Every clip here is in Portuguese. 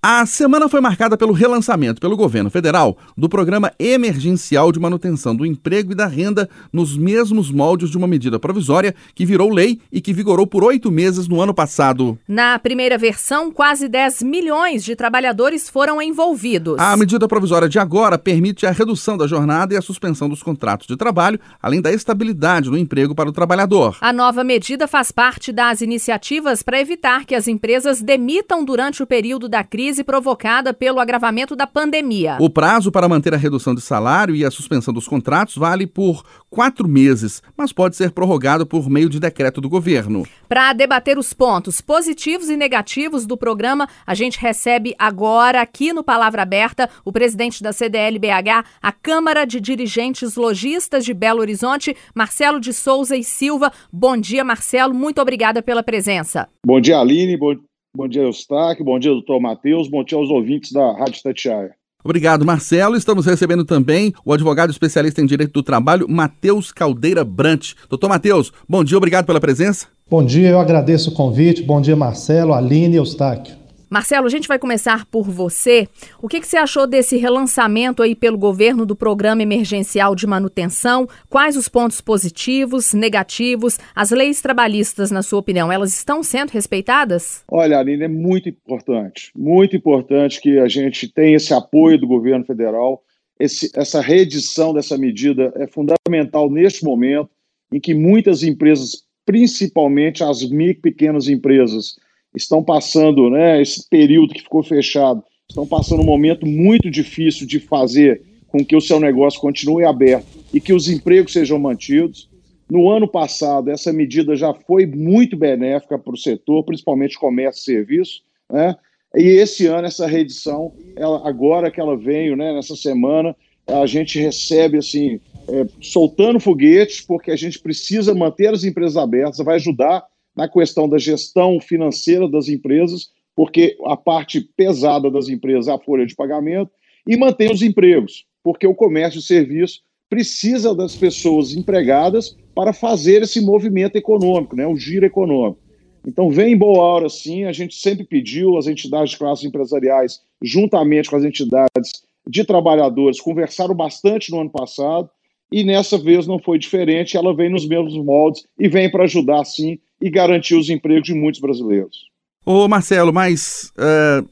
A semana foi marcada pelo relançamento pelo governo federal do Programa Emergencial de Manutenção do Emprego e da Renda nos mesmos moldes de uma medida provisória que virou lei e que vigorou por oito meses no ano passado. Na primeira versão, quase 10 milhões de trabalhadores foram envolvidos. A medida provisória de agora permite a redução da jornada e a suspensão dos contratos de trabalho, além da estabilidade no emprego para o trabalhador. A nova medida faz parte das iniciativas para evitar que as empresas demitam durante o período da crise crise provocada pelo agravamento da pandemia. O prazo para manter a redução de salário e a suspensão dos contratos vale por quatro meses, mas pode ser prorrogado por meio de decreto do governo. Para debater os pontos positivos e negativos do programa, a gente recebe agora, aqui no Palavra Aberta, o presidente da CDL-BH, a Câmara de Dirigentes Logistas de Belo Horizonte, Marcelo de Souza e Silva. Bom dia, Marcelo. Muito obrigada pela presença. Bom dia, Aline. Bom, Bom dia, Eustáquio. Bom dia, doutor Matheus. Bom dia aos ouvintes da Rádio Tatiaia. Obrigado, Marcelo. Estamos recebendo também o advogado especialista em direito do trabalho, Matheus Caldeira Brant. Doutor Matheus, bom dia, obrigado pela presença. Bom dia, eu agradeço o convite. Bom dia, Marcelo, Aline e Eustáquio. Marcelo, a gente vai começar por você. O que, que, você achou desse relançamento aí pelo governo do Programa Emergencial de Manutenção? Quais os pontos positivos, negativos? As leis trabalhistas, na sua opinião, elas estão sendo respeitadas? Olha, Aline, é muito importante, muito importante que a gente tenha esse apoio do governo federal. Esse, essa reedição dessa medida é fundamental neste momento em que muitas empresas, principalmente as micro e pequenas empresas, estão passando, né, esse período que ficou fechado, estão passando um momento muito difícil de fazer com que o seu negócio continue aberto e que os empregos sejam mantidos. No ano passado, essa medida já foi muito benéfica para o setor, principalmente comércio e serviço, né? E esse ano, essa reedição, ela, agora que ela veio, né, nessa semana, a gente recebe, assim, é, soltando foguetes, porque a gente precisa manter as empresas abertas, vai ajudar na questão da gestão financeira das empresas, porque a parte pesada das empresas é a folha de pagamento, e mantém os empregos, porque o comércio e serviço precisa das pessoas empregadas para fazer esse movimento econômico, né, o giro econômico. Então, vem em boa hora, sim. A gente sempre pediu, as entidades de classes empresariais, juntamente com as entidades de trabalhadores, conversaram bastante no ano passado e nessa vez não foi diferente. Ela vem nos mesmos moldes e vem para ajudar, sim, e garantir os empregos de muitos brasileiros. Ô Marcelo, mas uh,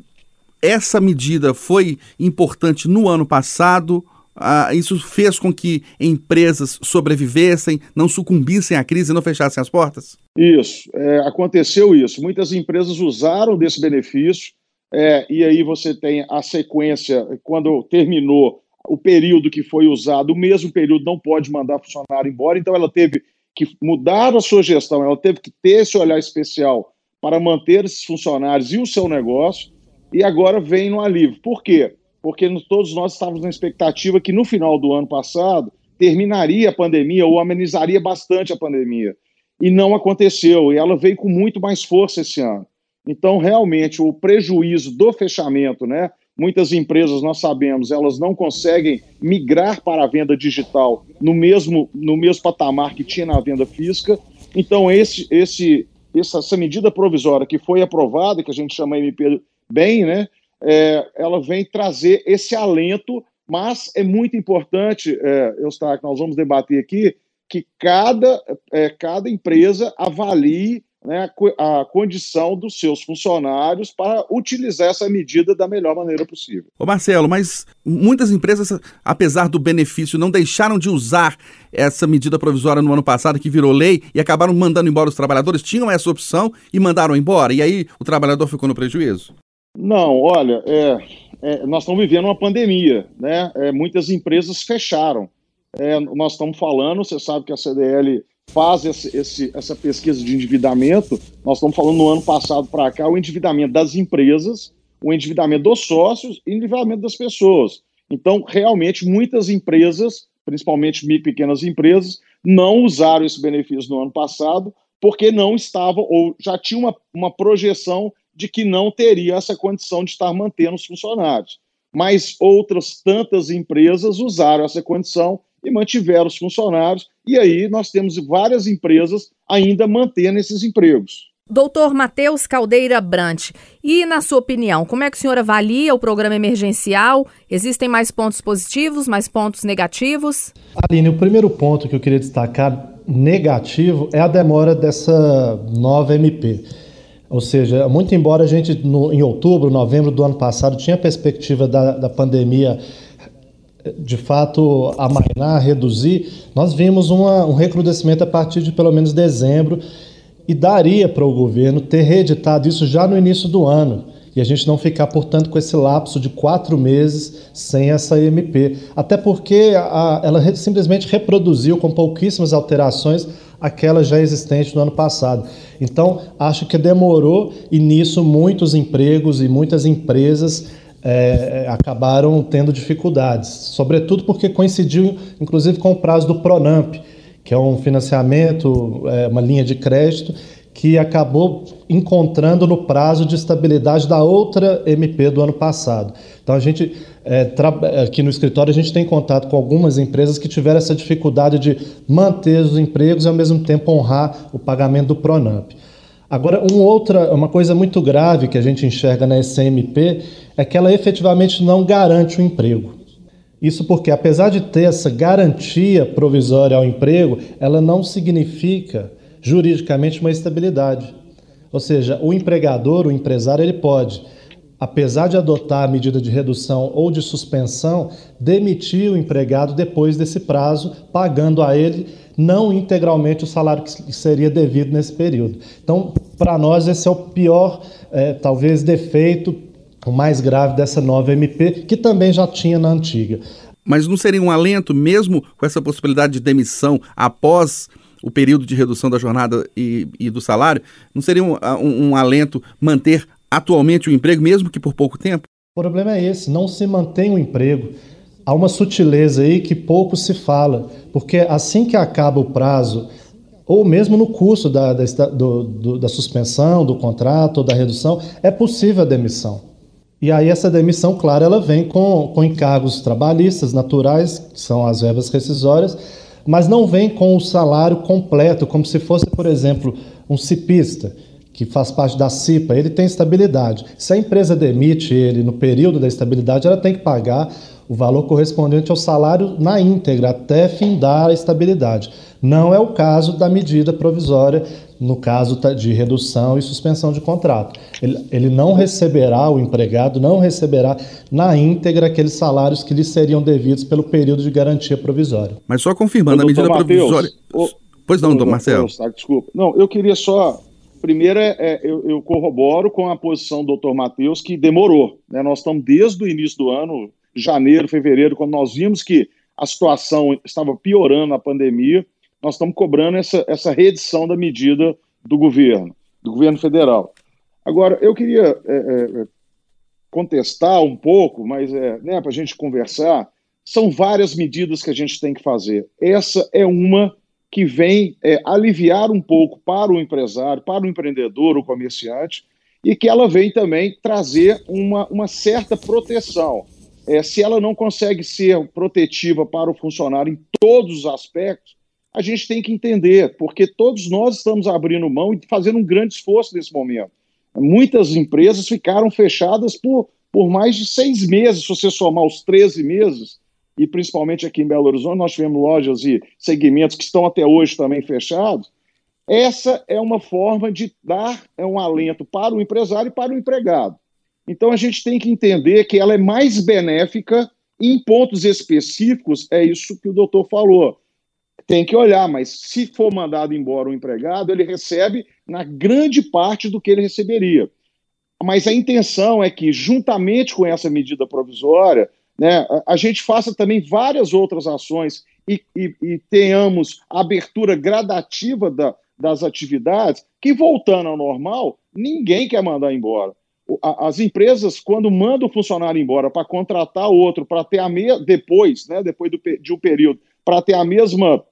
essa medida foi importante no ano passado? Uh, isso fez com que empresas sobrevivessem, não sucumbissem à crise e não fechassem as portas? Isso, é, aconteceu isso. Muitas empresas usaram desse benefício, é, e aí você tem a sequência, quando terminou o período que foi usado, o mesmo período não pode mandar funcionário embora, então ela teve que mudar a sua gestão, ela teve que ter esse olhar especial para manter esses funcionários e o seu negócio, e agora vem no alívio. Por quê? Porque todos nós estávamos na expectativa que no final do ano passado terminaria a pandemia ou amenizaria bastante a pandemia. E não aconteceu, e ela veio com muito mais força esse ano. Então, realmente, o prejuízo do fechamento, né? Muitas empresas, nós sabemos, elas não conseguem migrar para a venda digital no mesmo, no mesmo patamar que tinha na venda física. Então, esse, esse, essa, medida provisória que foi aprovada, que a gente chama MP bem, né, é, ela vem trazer esse alento, mas é muito importante, é, Eustáquio, nós vamos debater aqui, que cada, é, cada empresa avalie né, a condição dos seus funcionários para utilizar essa medida da melhor maneira possível. Ô Marcelo, mas muitas empresas, apesar do benefício, não deixaram de usar essa medida provisória no ano passado, que virou lei, e acabaram mandando embora os trabalhadores, tinham essa opção e mandaram embora, e aí o trabalhador ficou no prejuízo? Não, olha, é, é, nós estamos vivendo uma pandemia, né? É, muitas empresas fecharam. É, nós estamos falando, você sabe que a CDL faz esse, esse, essa pesquisa de endividamento, nós estamos falando no ano passado para cá, o endividamento das empresas, o endividamento dos sócios e o endividamento das pessoas. Então, realmente, muitas empresas, principalmente micro e pequenas empresas, não usaram esse benefício no ano passado porque não estavam, ou já tinha uma, uma projeção de que não teria essa condição de estar mantendo os funcionários. Mas outras tantas empresas usaram essa condição e mantiveram os funcionários, e aí nós temos várias empresas ainda mantendo esses empregos. Doutor Matheus Caldeira Brant, e na sua opinião, como é que o senhor avalia o programa emergencial? Existem mais pontos positivos, mais pontos negativos? Aline, o primeiro ponto que eu queria destacar negativo é a demora dessa nova MP. Ou seja, muito embora a gente, no, em outubro, novembro do ano passado, tinha a perspectiva da, da pandemia de fato amainar, reduzir, nós vimos uma, um recrudescimento a partir de pelo menos dezembro e daria para o governo ter reeditado isso já no início do ano e a gente não ficar, portanto, com esse lapso de quatro meses sem essa MP. Até porque a, ela simplesmente reproduziu com pouquíssimas alterações aquela já existente no ano passado. Então, acho que demorou e nisso muitos empregos e muitas empresas é, acabaram tendo dificuldades, sobretudo porque coincidiu, inclusive, com o prazo do Pronamp, que é um financiamento, é, uma linha de crédito que acabou encontrando no prazo de estabilidade da outra MP do ano passado. Então a gente é, aqui no escritório a gente tem contato com algumas empresas que tiveram essa dificuldade de manter os empregos e ao mesmo tempo honrar o pagamento do Pronamp. Agora, um outra, uma coisa muito grave que a gente enxerga na SMP é que ela efetivamente não garante o emprego. Isso porque, apesar de ter essa garantia provisória ao emprego, ela não significa juridicamente uma estabilidade. Ou seja, o empregador, o empresário, ele pode, apesar de adotar a medida de redução ou de suspensão, demitir o empregado depois desse prazo, pagando a ele não integralmente o salário que seria devido nesse período. Então, para nós, esse é o pior, é, talvez, defeito, o mais grave dessa nova MP, que também já tinha na antiga. Mas não seria um alento, mesmo com essa possibilidade de demissão após o período de redução da jornada e, e do salário, não seria um, um, um alento manter atualmente o emprego, mesmo que por pouco tempo? O problema é esse, não se mantém o emprego. Há uma sutileza aí que pouco se fala, porque assim que acaba o prazo, ou mesmo no curso da, da, do, do, da suspensão, do contrato da redução, é possível a demissão. E aí essa demissão, claro, ela vem com, com encargos trabalhistas naturais, que são as verbas rescisórias, mas não vem com o salário completo, como se fosse, por exemplo, um cipista que faz parte da CIPA, ele tem estabilidade. Se a empresa demite ele no período da estabilidade, ela tem que pagar o valor correspondente ao salário na íntegra, até findar a estabilidade. Não é o caso da medida provisória, no caso de redução e suspensão de contrato. Ele, ele não receberá, o empregado não receberá na íntegra aqueles salários que lhe seriam devidos pelo período de garantia provisória. Mas só confirmando, a medida Mateus, provisória. O, pois não, doutor Marcelo. Tá, desculpa. Não, eu queria só. Primeiro, é, é, eu, eu, corroboro com a posição do doutor Matheus, que demorou. Né? Nós estamos desde o início do ano, janeiro, fevereiro, quando nós vimos que a situação estava piorando na pandemia, nós estamos cobrando essa, essa reedição da medida do governo, do governo federal. Agora, eu queria é, é, contestar um pouco, mas é, né, para a gente conversar, são várias medidas que a gente tem que fazer. Essa é uma que vem é, aliviar um pouco para o empresário, para o empreendedor, o comerciante, e que ela vem também trazer uma, uma certa proteção é, se ela não consegue ser protetiva para o funcionário em todos os aspectos, a gente tem que entender, porque todos nós estamos abrindo mão e fazendo um grande esforço nesse momento. Muitas empresas ficaram fechadas por, por mais de seis meses, se você somar os 13 meses, e principalmente aqui em Belo Horizonte, nós tivemos lojas e segmentos que estão até hoje também fechados. Essa é uma forma de dar um alento para o empresário e para o empregado. Então a gente tem que entender que ela é mais benéfica em pontos específicos, é isso que o doutor falou. Tem que olhar, mas se for mandado embora o empregado, ele recebe na grande parte do que ele receberia. Mas a intenção é que, juntamente com essa medida provisória, né, a, a gente faça também várias outras ações e, e, e tenhamos abertura gradativa da, das atividades, que voltando ao normal, ninguém quer mandar embora as empresas, quando mandam o funcionário embora para contratar outro, para ter a me... depois, né, depois do, de um período, para ter a mesma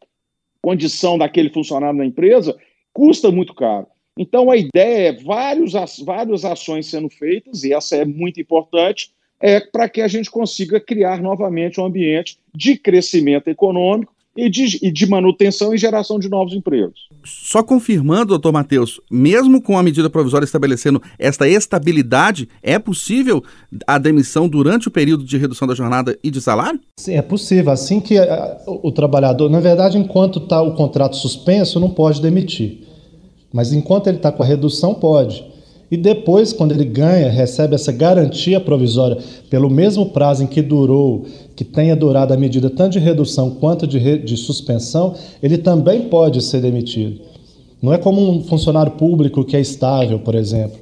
condição daquele funcionário na empresa, custa muito caro. Então a ideia é vários, várias ações sendo feitas, e essa é muito importante, é para que a gente consiga criar novamente um ambiente de crescimento econômico e de, e de, manutenção e geração de novos empregos. Só confirmando, doutor Matheus, mesmo com a medida provisória estabelecendo esta estabilidade, é possível a demissão durante o período de redução da jornada e de salário? Sim, é possível. Assim que a, o, o trabalhador, na verdade, enquanto está o contrato suspenso, não pode demitir. Mas enquanto ele está com a redução, pode. E depois, quando ele ganha, recebe essa garantia provisória pelo mesmo prazo em que durou, que tenha durado a medida tanto de redução quanto de, re, de suspensão, ele também pode ser demitido. Não é como um funcionário público que é estável, por exemplo.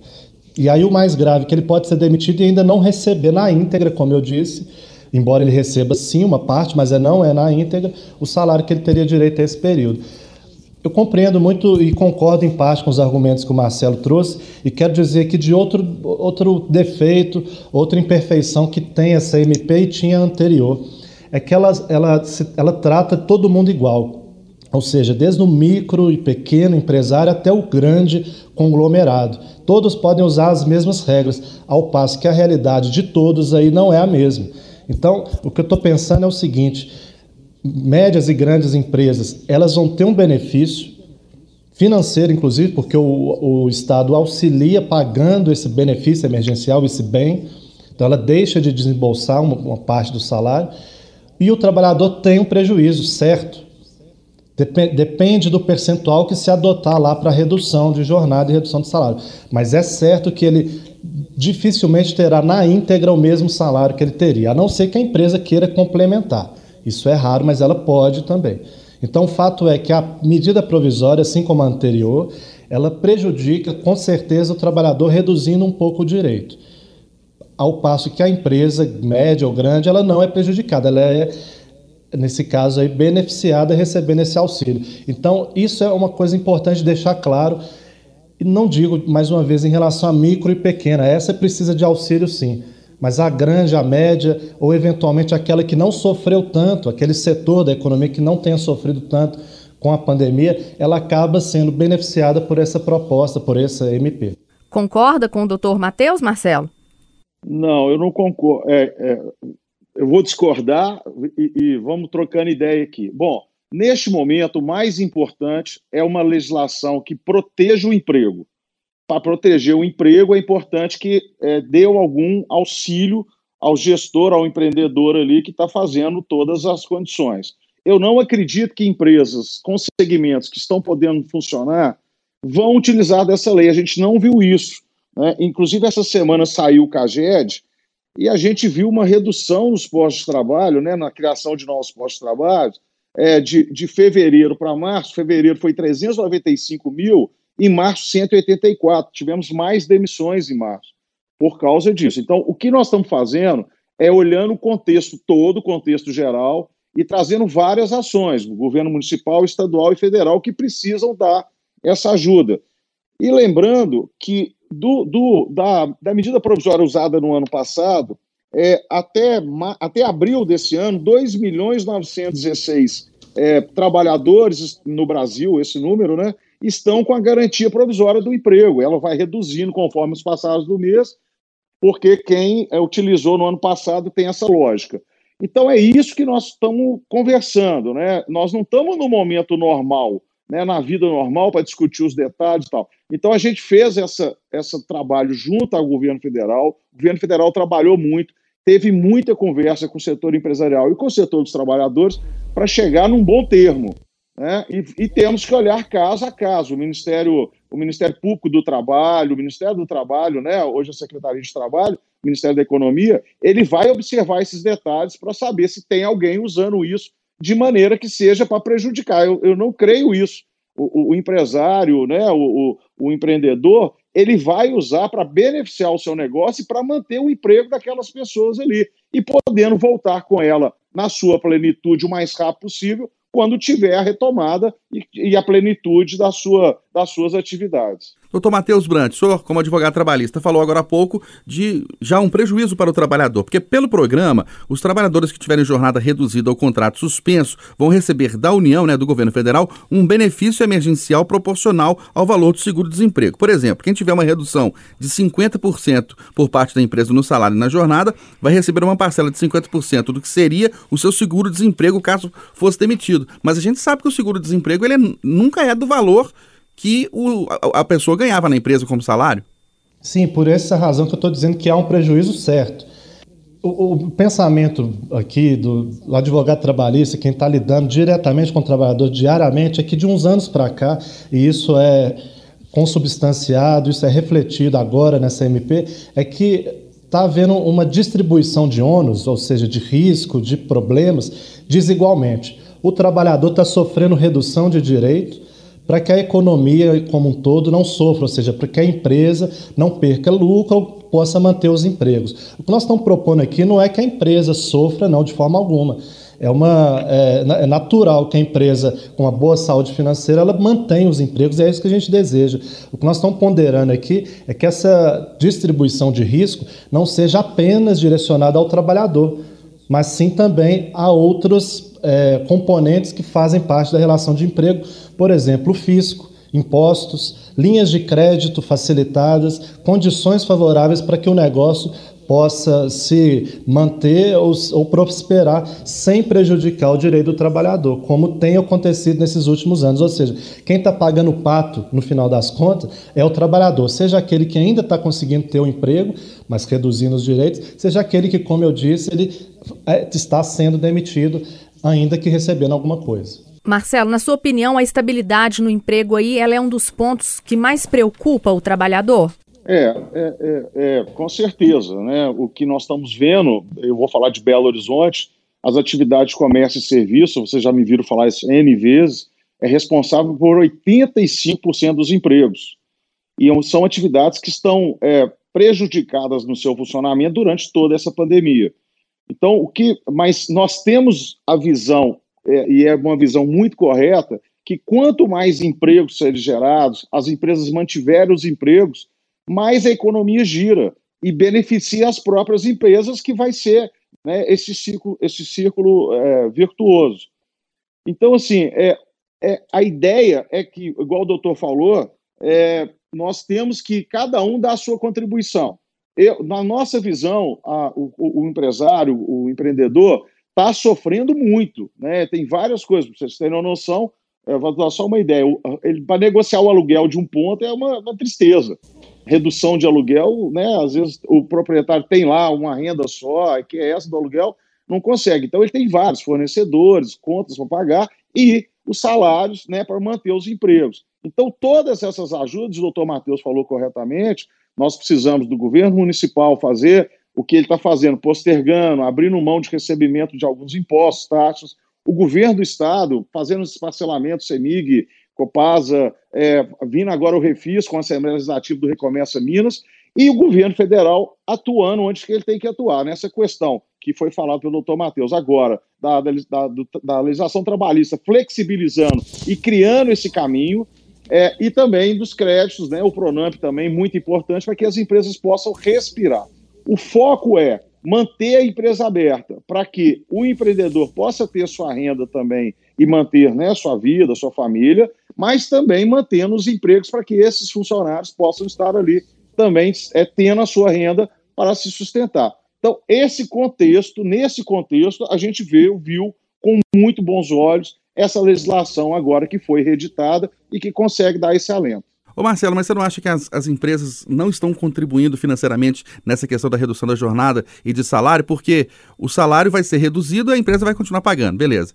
E aí o mais grave, que ele pode ser demitido e ainda não receber na íntegra, como eu disse, embora ele receba sim uma parte, mas é não é na íntegra, o salário que ele teria direito a esse período. Eu compreendo muito e concordo em parte com os argumentos que o Marcelo trouxe e quero dizer que de outro, outro defeito, outra imperfeição que tem essa MP e tinha anterior, é que ela, ela, ela trata todo mundo igual. Ou seja, desde o micro e pequeno empresário até o grande conglomerado. Todos podem usar as mesmas regras, ao passo que a realidade de todos aí não é a mesma. Então, o que eu estou pensando é o seguinte: médias e grandes empresas, elas vão ter um benefício financeiro, inclusive, porque o, o Estado auxilia pagando esse benefício emergencial, esse bem, então ela deixa de desembolsar uma, uma parte do salário, e o trabalhador tem um prejuízo, certo? Dep depende do percentual que se adotar lá para redução de jornada e redução de salário. Mas é certo que ele dificilmente terá na íntegra o mesmo salário que ele teria, a não ser que a empresa queira complementar. Isso é raro, mas ela pode também. Então, o fato é que a medida provisória, assim como a anterior, ela prejudica com certeza o trabalhador, reduzindo um pouco o direito. Ao passo que a empresa, média ou grande, ela não é prejudicada, ela é, nesse caso, aí, beneficiada recebendo esse auxílio. Então, isso é uma coisa importante deixar claro. E não digo, mais uma vez, em relação a micro e pequena, essa precisa de auxílio sim mas a grande, a média, ou eventualmente aquela que não sofreu tanto, aquele setor da economia que não tenha sofrido tanto com a pandemia, ela acaba sendo beneficiada por essa proposta, por essa MP. Concorda com o doutor Matheus, Marcelo? Não, eu não concordo. É, é, eu vou discordar e, e vamos trocando ideia aqui. Bom, neste momento, o mais importante é uma legislação que proteja o emprego para proteger o emprego, é importante que é, dê algum auxílio ao gestor, ao empreendedor ali que está fazendo todas as condições. Eu não acredito que empresas com segmentos que estão podendo funcionar vão utilizar dessa lei. A gente não viu isso. Né? Inclusive, essa semana saiu o CAGED e a gente viu uma redução nos postos de trabalho, né, na criação de novos postos de trabalho, é, de, de fevereiro para março. Fevereiro foi 395 mil, em março, 184. Tivemos mais demissões em março por causa disso. Então, o que nós estamos fazendo é olhando o contexto todo, o contexto geral, e trazendo várias ações, o governo municipal, estadual e federal, que precisam dar essa ajuda. E lembrando que do, do, da, da medida provisória usada no ano passado, é, até, até abril desse ano, 2 milhões 916 é, trabalhadores no Brasil, esse número, né, estão com a garantia provisória do emprego. Ela vai reduzindo conforme os passados do mês, porque quem é, utilizou no ano passado tem essa lógica. Então é isso que nós estamos conversando, né? Nós não estamos no momento normal, né, na vida normal para discutir os detalhes e tal. Então a gente fez essa, esse trabalho junto ao governo federal. O governo federal trabalhou muito, teve muita conversa com o setor empresarial e com o setor dos trabalhadores para chegar num bom termo. Né? E, e, temos que olhar caso a caso. O Ministério, o Ministério Público do Trabalho, o Ministério do Trabalho, né? hoje a Secretaria de Trabalho, o Ministério da Economia, ele vai observar esses detalhes para saber se tem alguém usando isso de maneira que seja para prejudicar. Eu, eu não creio isso. O, o, o empresário, né? o, o empreendedor, ele vai usar para beneficiar o seu negócio e para manter o emprego daquelas pessoas ali e podendo voltar com ela na sua plenitude o mais rápido possível quando tiver a retomada e, e a plenitude da sua, das suas atividades. Doutor Matheus Brant, senhor, como advogado trabalhista, falou agora há pouco de já um prejuízo para o trabalhador, porque pelo programa, os trabalhadores que tiverem jornada reduzida ou contrato suspenso vão receber da União, né, do governo federal, um benefício emergencial proporcional ao valor do seguro-desemprego. Por exemplo, quem tiver uma redução de 50% por parte da empresa no salário e na jornada, vai receber uma parcela de 50% do que seria o seu seguro-desemprego caso fosse demitido. Mas a gente sabe que o seguro-desemprego ele é, nunca é do valor que o, a, pessoa ganhava na empresa como salário? Sim, por essa razão que eu estou dizendo que há um prejuízo certo. O, o pensamento aqui do, do, advogado trabalhista, quem está lidando diretamente com o trabalhador diariamente, é que de uns anos para cá, e isso é consubstanciado, isso é refletido agora nessa MP, é que está havendo uma distribuição de ônus, ou seja, de risco, de problemas, desigualmente. O trabalhador está sofrendo redução de direito, para que a economia como um todo não sofra, ou seja, para que a empresa não perca lucro ou possa manter os empregos. O que nós estamos propondo aqui não é que a empresa sofra, não, de forma alguma. É, uma, é, é natural que a empresa com uma boa saúde financeira ela mantenha os empregos e é isso que a gente deseja. O que nós estamos ponderando aqui é que essa distribuição de risco não seja apenas direcionada ao trabalhador, mas sim também a outros é, componentes que fazem parte da relação de emprego, por exemplo, o fisco, impostos, linhas de crédito facilitadas, condições favoráveis para que o negócio possa se manter ou, ou, prosperar sem prejudicar o direito do trabalhador, como tem acontecido nesses últimos anos. Ou seja, quem está pagando o pato no final das contas é o trabalhador, seja aquele que ainda está conseguindo ter um emprego, mas reduzindo os direitos, seja aquele que, como eu disse, ele é, está sendo demitido, ainda que recebendo alguma coisa. Marcelo, na sua opinião, a estabilidade no emprego aí, ela é um dos pontos que mais preocupa o trabalhador? É, é, é, é, com certeza, né? O que nós estamos vendo, eu vou falar de Belo Horizonte, as atividades de comércio e serviço, vocês já me viram falar isso N vezes, é responsável por 85% dos empregos. E são atividades que estão é, prejudicadas no seu funcionamento durante toda essa pandemia. Então, o que, mas nós temos a visão é, e é uma visão muito correta, que quanto mais empregos serem gerados, as empresas mantiverem os empregos, mais a economia gira e beneficia as próprias empresas, que vai ser né, esse círculo, esse círculo é, virtuoso. Então, assim, é, é, a ideia é que, igual o doutor falou, é, nós temos que cada um dar a sua contribuição. Eu, na nossa visão, a, o, o, empresário, o empreendedor, está sofrendo muito. Né? Tem várias coisas, para vocês terem uma noção. É, vou dar só uma ideia. Para negociar o aluguel de um ponto é uma, uma, tristeza. Redução de aluguel, né? às vezes o proprietário tem lá uma renda só, que é essa do aluguel, não consegue. Então ele tem vários fornecedores, contas para pagar e os salários né, para manter os empregos. Então, todas essas ajudas, o doutor Matheus falou corretamente, nós precisamos do governo municipal fazer o que ele está fazendo, postergando, abrindo mão de recebimento de alguns impostos, taxas, o governo do estado fazendo esses parcelamentos, CEMIG, Copasa, é, vindo agora o Refis com a Assembleia Legislativa do Recomércio Minas, e o governo federal atuando onde que ele tem que atuar, nessa questão que foi falado pelo doutor Matheus agora, da, da, da, da legislação trabalhista, flexibilizando e criando esse caminho, é, e também dos créditos, né, o Pronamp também, muito importante, para que as empresas possam respirar. O foco é manter a empresa aberta para que o empreendedor possa ter sua renda também e manter né, sua vida, sua família, mas também mantendo os empregos para que esses funcionários possam estar ali também é, tendo a sua renda para se sustentar. Então, esse contexto, nesse contexto, a gente viu, viu com muito bons olhos essa legislação agora que foi reeditada e que consegue dar esse alento. Ô Marcelo, mas você não acha que as, as, empresas não estão contribuindo financeiramente nessa questão da redução da jornada e de salário? Porque o salário vai ser reduzido e a empresa vai continuar pagando, beleza.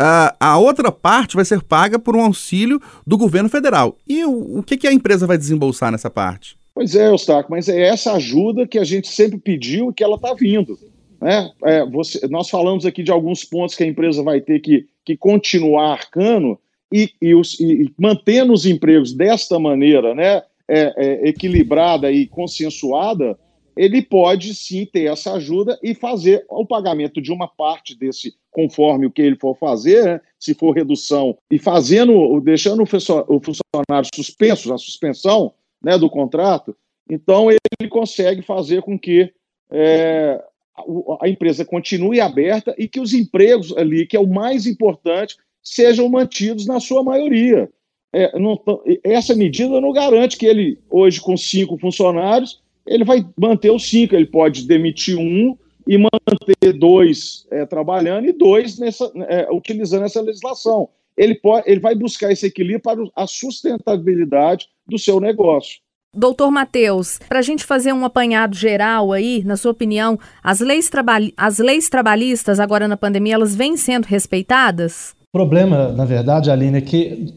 Uh, a outra parte vai ser paga por um auxílio do governo federal. E o, o que, que a empresa vai desembolsar nessa parte? Pois é, Eustáquio, mas é essa ajuda que a gente sempre pediu e que ela está vindo. Né? É, você, nós falamos aqui de alguns pontos que a empresa vai ter que, que continuar arcando, e, e, os, e, mantendo os empregos desta maneira, né, é, é, equilibrada e consensuada, ele pode sim ter essa ajuda e fazer o pagamento de uma parte desse, conforme o que ele for fazer, né, se for redução, e fazendo, deixando o funcionário suspenso, a suspensão, né, do contrato, então ele consegue fazer com que é, a empresa continue aberta e que os empregos ali, que é o mais importante, sejam mantidos na sua maioria. É, não, essa medida não garante que ele, hoje, com cinco funcionários, ele vai manter os cinco. Ele pode demitir um e manter dois é, trabalhando e dois nessa, é, utilizando essa legislação. Ele, pode, ele vai buscar esse equilíbrio para a sustentabilidade do seu negócio. Doutor Matheus, para a gente fazer um apanhado geral aí, na sua opinião, as leis, as leis trabalhistas agora na pandemia, elas vêm sendo respeitadas? O problema, na verdade, Aline, é que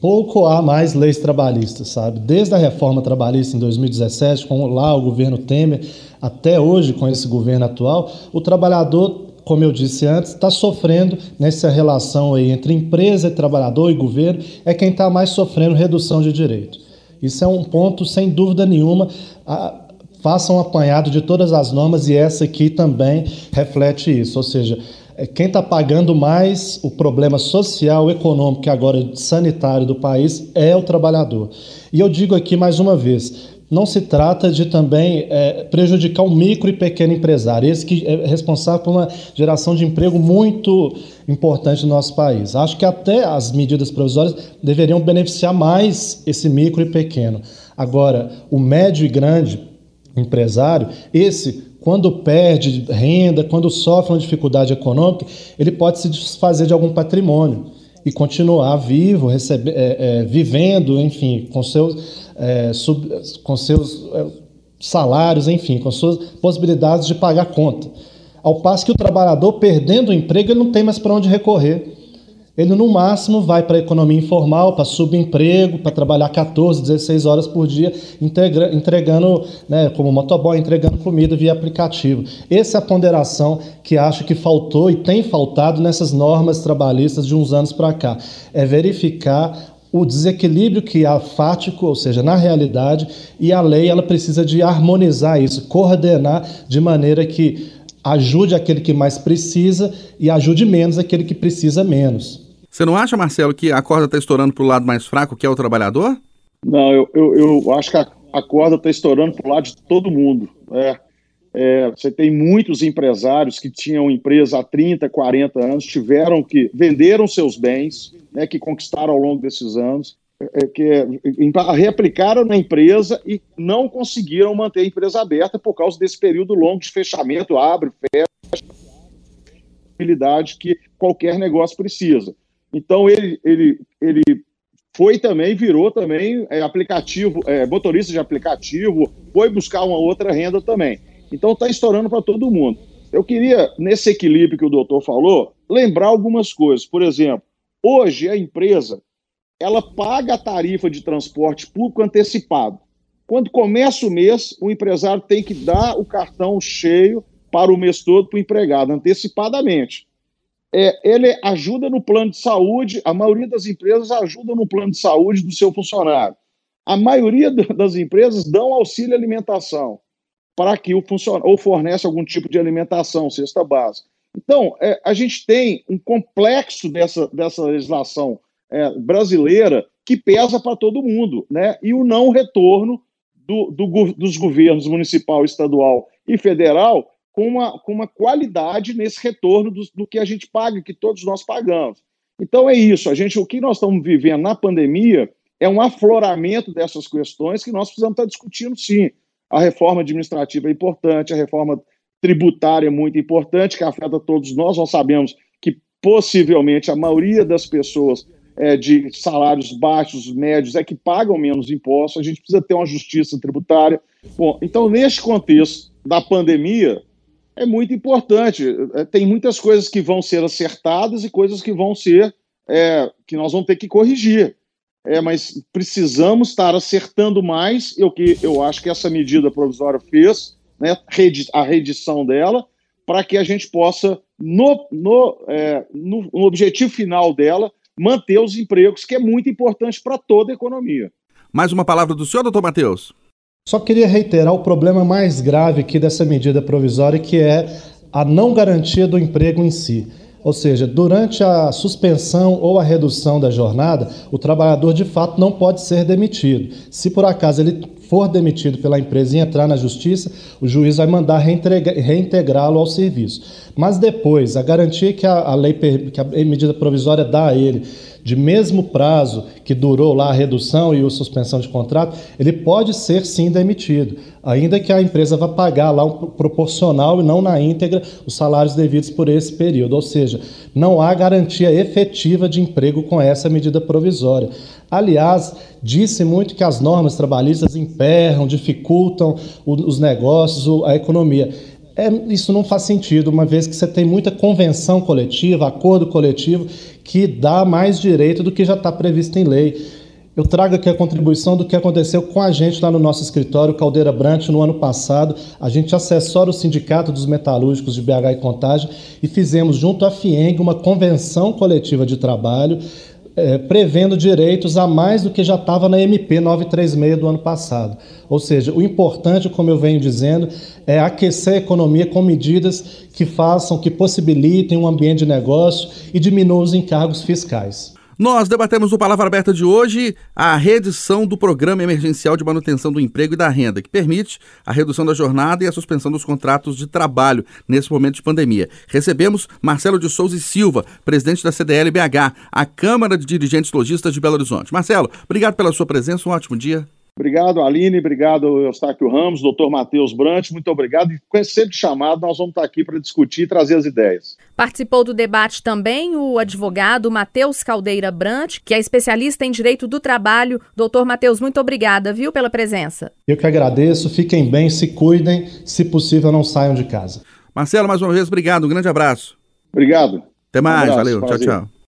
pouco há mais leis trabalhistas, sabe? Desde a reforma trabalhista em 2017, com lá o governo Temer, até hoje com esse governo atual, o trabalhador como eu disse antes, está sofrendo nessa relação aí entre empresa, trabalhador e governo, é quem está mais sofrendo redução de direitos. Isso é um ponto, sem dúvida nenhuma. A, façam um apanhado de todas as normas e essa aqui também reflete isso. Ou seja, é, quem está pagando mais o problema social, econômico e agora sanitário do país é o trabalhador. E eu digo aqui mais uma vez: não se trata de também é, prejudicar o micro e pequeno empresário, esse que é responsável por uma geração de emprego muito importante no nosso país. Acho que até as medidas provisórias deveriam beneficiar mais esse micro e pequeno. Agora, o médio e grande empresário, esse quando perde renda, quando sofre uma dificuldade econômica, ele pode se desfazer de algum patrimônio e continuar vivo, recebe, é, é, vivendo, enfim, com seus é, sub, com seus é, salários, enfim, com suas possibilidades de pagar conta. Ao passo que o trabalhador, perdendo o emprego, ele não tem mais para onde recorrer. Ele, no máximo, vai para a economia informal, para subemprego, para trabalhar 14, 16 horas por dia, entregando, né, como motoboy, entregando comida via aplicativo. Essa é a ponderação que acho que faltou e tem faltado nessas normas trabalhistas de uns anos para cá. É verificar o desequilíbrio que há fático, ou seja, na realidade, e a lei ela precisa de harmonizar isso, coordenar de maneira que ajude aquele que mais precisa e ajude menos aquele que precisa menos. Você não acha, Marcelo, que a corda está estourando para o lado mais fraco, que é o trabalhador? Não, eu, eu, eu acho que a, a corda está estourando para o lado de todo mundo. É, é, você tem muitos empresários que tinham empresa há 30, 40 anos, tiveram que venderam seus bens, né, que conquistaram ao longo desses anos, é, que reaplicaram na empresa e não conseguiram manter a empresa aberta por causa desse período longo de fechamento, abre, fecha, habilidade que qualquer negócio precisa. Então ele, ele, ele foi também, virou também é, aplicativo, é, motorista de aplicativo, foi buscar uma outra renda também. Então está estourando para todo mundo. Eu queria, nesse equilíbrio que o doutor falou, lembrar algumas coisas. Por exemplo, hoje a empresa ela paga a tarifa de transporte público antecipado. Quando começa o mês, o empresário tem que dar o cartão cheio para o mês todo para o empregado, antecipadamente. É, ele ajuda no plano de saúde, a maioria das empresas ajuda no plano de saúde do seu funcionário. A maioria das empresas dão auxílio alimentação para que o funcionário, ou fornece algum tipo de alimentação, cesta básica. Então, é, a gente tem um complexo dessa, dessa legislação é, brasileira que pesa para todo mundo, né? E o não retorno do, do, dos governos municipal, estadual e federal com uma, com uma qualidade nesse retorno do, do que a gente paga, que todos nós pagamos. Então é isso, a gente, o que nós estamos vivendo na pandemia é um afloramento dessas questões que nós precisamos estar discutindo sim. A reforma administrativa é importante, a reforma tributária é muito importante, que afeta todos nós. Nós sabemos que possivelmente a maioria das pessoas é, de salários baixos, médios, é que pagam menos impostos. A gente precisa ter uma justiça tributária. Bom, então, neste contexto da pandemia, é muito importante. É, tem muitas coisas que vão ser acertadas e coisas que vão ser é, que nós vamos ter que corrigir é, mas precisamos estar acertando mais, o que eu acho que essa medida provisória fez, né, a redição dela, para que a gente possa, no, no, é, no, no objetivo final dela, manter os empregos, que é muito importante para toda a economia. Mais uma palavra do senhor, doutor Matheus? Só queria reiterar o problema mais grave aqui dessa medida provisória, que é a não garantia do emprego em si. Ou seja, durante a suspensão ou a redução da jornada, o trabalhador de fato não pode ser demitido. Se por acaso ele for demitido pela empresa e entrar na justiça, o juiz vai mandar reintegrá-lo ao serviço. Mas depois, a garantia que a, lei, que a medida provisória dá a ele de mesmo prazo que durou lá a redução e a suspensão de contrato, ele pode ser sim demitido, ainda que a empresa vá pagar lá um proporcional e não na íntegra os salários devidos por esse período. Ou seja, não há garantia efetiva de emprego com essa medida provisória. Aliás, disse muito que as normas trabalhistas emperram, dificultam os negócios, a economia. É, isso não faz sentido, uma vez que você tem muita convenção coletiva, acordo coletivo, que dá mais direito do que já está previsto em lei. Eu trago aqui a contribuição do que aconteceu com a gente lá no nosso escritório, Caldeira Brant, no ano passado. A gente assessora o Sindicato dos Metalúrgicos de BH e Contagem e fizemos, junto à FIENG, uma convenção coletiva de trabalho é, prevendo direitos a mais do que já estava na MP 936 do ano passado. Ou seja, o importante, como eu venho dizendo, é aquecer a economia com medidas que façam, que possibilitem um ambiente de negócio e diminuam os encargos fiscais. Nós debatemos no Palavra Aberta de hoje a reedição do Programa Emergencial de Manutenção do Emprego e da Renda, que permite a redução da jornada e a suspensão dos contratos de trabalho nesse momento de pandemia. Recebemos Marcelo de Souza e Silva, presidente da CDL-BH, a Câmara de Dirigentes Logistas de Belo Horizonte. Marcelo, obrigado pela sua presença, um ótimo dia. Obrigado, Aline. Obrigado, Eustáquio Ramos, doutor Matheus Brant. Muito obrigado. E sempre chamado, nós vamos estar aqui para discutir e trazer as ideias. Participou do debate também o advogado Matheus Caldeira Brant, que é especialista em direito do trabalho. Doutor Matheus, muito obrigada, viu, pela presença. Eu que agradeço. Fiquem bem, se cuidem. Se possível, não saiam de casa. Marcelo, mais uma vez, obrigado. Um grande abraço. Obrigado. Até mais. Um abraço, valeu. Tchau, tchau.